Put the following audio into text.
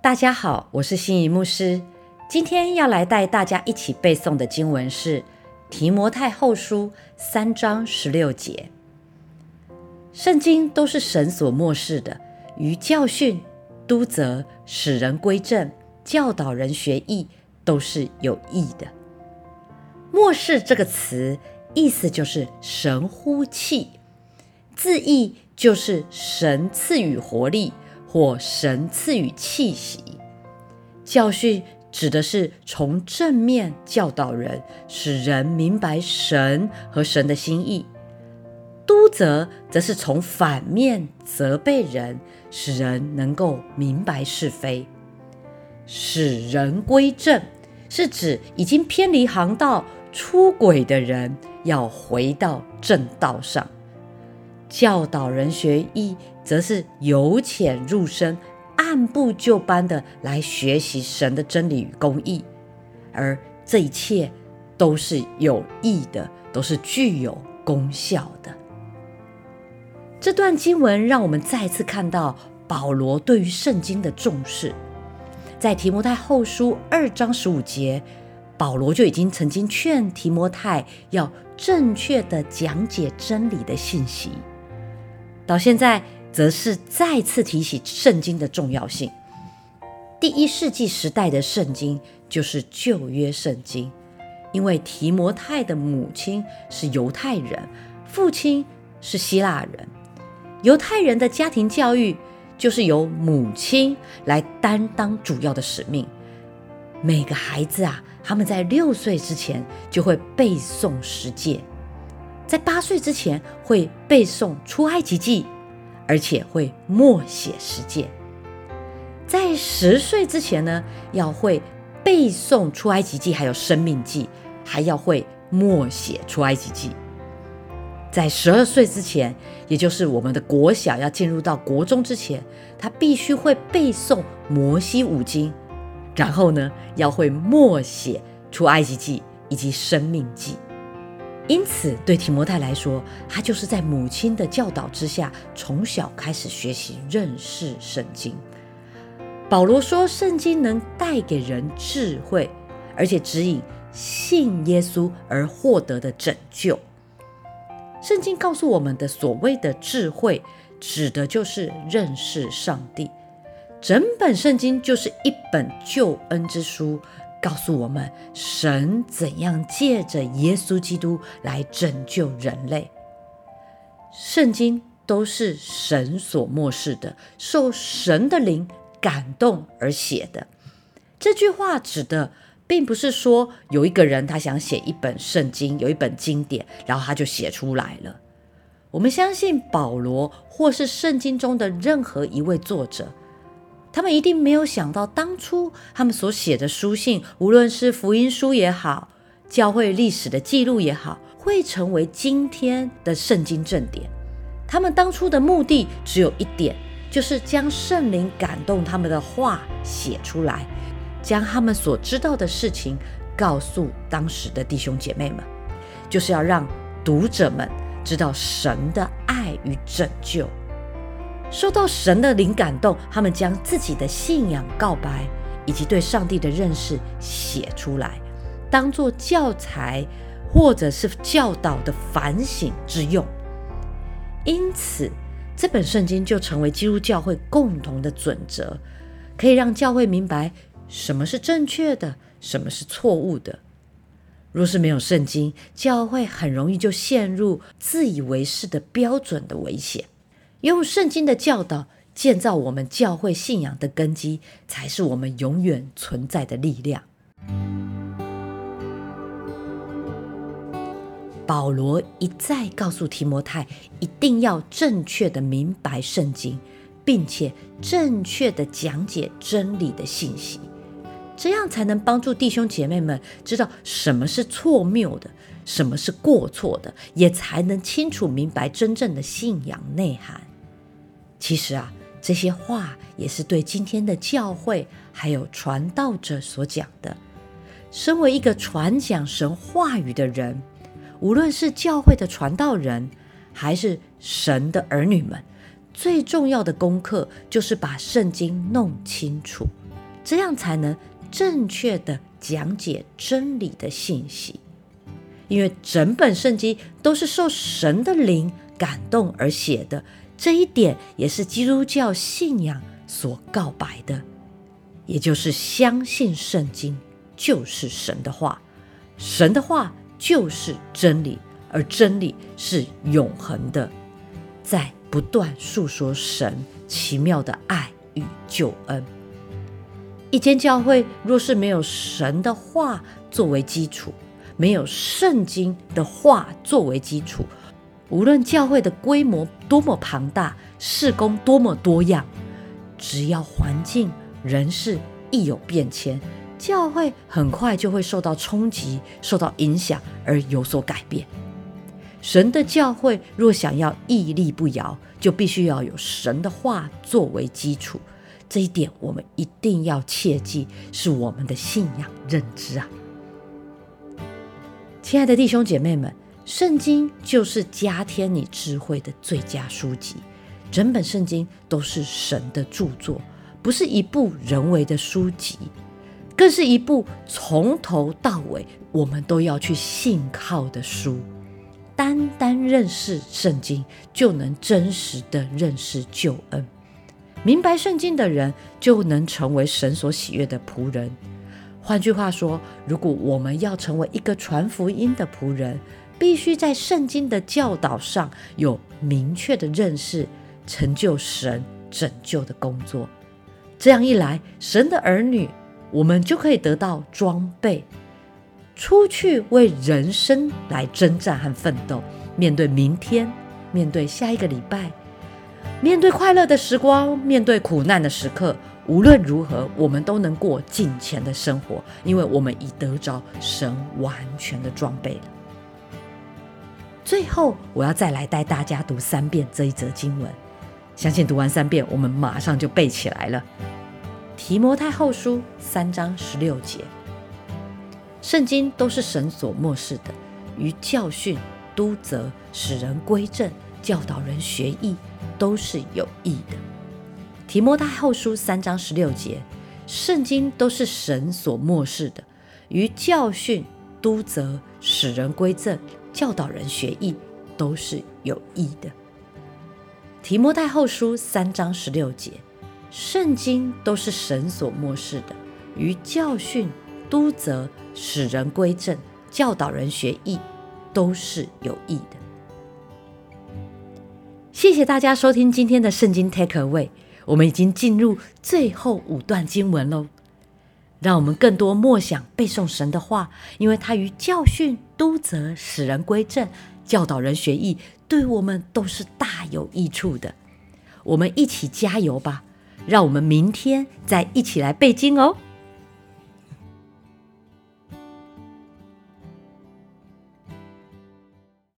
大家好，我是心仪牧师。今天要来带大家一起背诵的经文是《提摩太后书》三章十六节。圣经都是神所漠视的，于教训、督责、使人归正、教导人学艺，都是有益的。漠视这个词，意思就是神呼气，字义就是神赐予活力。或神赐予气息，教训指的是从正面教导人，使人明白神和神的心意；督责则是从反面责备人，使人能够明白是非；使人归正是指已经偏离航道、出轨的人要回到正道上；教导人学艺。则是由浅入深，按部就班的来学习神的真理与公义，而这一切都是有益的，都是具有功效的。这段经文让我们再次看到保罗对于圣经的重视。在提摩太后书二章十五节，保罗就已经曾经劝提摩太要正确的讲解真理的信息，到现在。则是再次提起圣经的重要性。第一世纪时代的圣经就是旧约圣经，因为提摩太的母亲是犹太人，父亲是希腊人。犹太人的家庭教育就是由母亲来担当主要的使命。每个孩子啊，他们在六岁之前就会背诵十诫，在八岁之前会背诵出埃及记。而且会默写十诫，在十岁之前呢，要会背诵出埃及记，还有生命记，还要会默写出埃及记。在十二岁之前，也就是我们的国小要进入到国中之前，他必须会背诵摩西五经，然后呢，要会默写出埃及记以及生命记。因此，对提摩太来说，他就是在母亲的教导之下，从小开始学习认识圣经。保罗说，圣经能带给人智慧，而且指引信耶稣而获得的拯救。圣经告诉我们的所谓的智慧，指的就是认识上帝。整本圣经就是一本救恩之书。告诉我们，神怎样借着耶稣基督来拯救人类。圣经都是神所漠视的，受神的灵感动而写的。这句话指的，并不是说有一个人他想写一本圣经，有一本经典，然后他就写出来了。我们相信保罗，或是圣经中的任何一位作者。他们一定没有想到，当初他们所写的书信，无论是福音书也好，教会历史的记录也好，会成为今天的圣经正典。他们当初的目的只有一点，就是将圣灵感动他们的话写出来，将他们所知道的事情告诉当时的弟兄姐妹们，就是要让读者们知道神的爱与拯救。受到神的灵感动，他们将自己的信仰告白以及对上帝的认识写出来，当做教材或者是教导的反省之用。因此，这本圣经就成为基督教会共同的准则，可以让教会明白什么是正确的，什么是错误的。若是没有圣经，教会很容易就陷入自以为是的标准的危险。用圣经的教导建造我们教会信仰的根基，才是我们永远存在的力量。保罗一再告诉提摩太，一定要正确的明白圣经，并且正确的讲解真理的信息，这样才能帮助弟兄姐妹们知道什么是错谬的，什么是过错的，也才能清楚明白真正的信仰内涵。其实啊，这些话也是对今天的教会还有传道者所讲的。身为一个传讲神话语的人，无论是教会的传道人，还是神的儿女们，最重要的功课就是把圣经弄清楚。这样才能正确的讲解真理的信息。因为整本圣经都是受神的灵感动而写的，这一点也是基督教信仰所告白的，也就是相信圣经就是神的话，神的话就是真理，而真理是永恒的，在不断诉说神奇妙的爱与救恩。一间教会若是没有神的话作为基础，没有圣经的话作为基础，无论教会的规模多么庞大，事工多么多样，只要环境人事一有变迁，教会很快就会受到冲击、受到影响而有所改变。神的教会若想要屹立不摇，就必须要有神的话作为基础。这一点我们一定要切记，是我们的信仰认知啊。亲爱的弟兄姐妹们，圣经就是加添你智慧的最佳书籍。整本圣经都是神的著作，不是一部人为的书籍，更是一部从头到尾我们都要去信靠的书。单单认识圣经，就能真实的认识救恩。明白圣经的人，就能成为神所喜悦的仆人。换句话说，如果我们要成为一个传福音的仆人，必须在圣经的教导上有明确的认识，成就神拯救的工作。这样一来，神的儿女，我们就可以得到装备，出去为人生来征战和奋斗，面对明天，面对下一个礼拜，面对快乐的时光，面对苦难的时刻。无论如何，我们都能过金钱的生活，因为我们已得着神完全的装备了。最后，我要再来带大家读三遍这一则经文，相信读完三遍，我们马上就背起来了。提摩太后书三章十六节，圣经都是神所漠视的，于教训、督责、使人归正、教导人学艺，都是有益的。提摩太后书三章十六节，圣经都是神所漠视的，于教训、督责、使人归正、教导人学艺，都是有益的。提摩太后书三章十六节，圣经都是神所漠视的，于教训、督责、使人归正、教导人学艺，都是有益的。谢谢大家收听今天的圣经 Take Away。我们已经进入最后五段经文喽，让我们更多默想背诵神的话，因为他于教训、督责、使人归正、教导人学艺，对我们都是大有益处的。我们一起加油吧！让我们明天再一起来背经哦。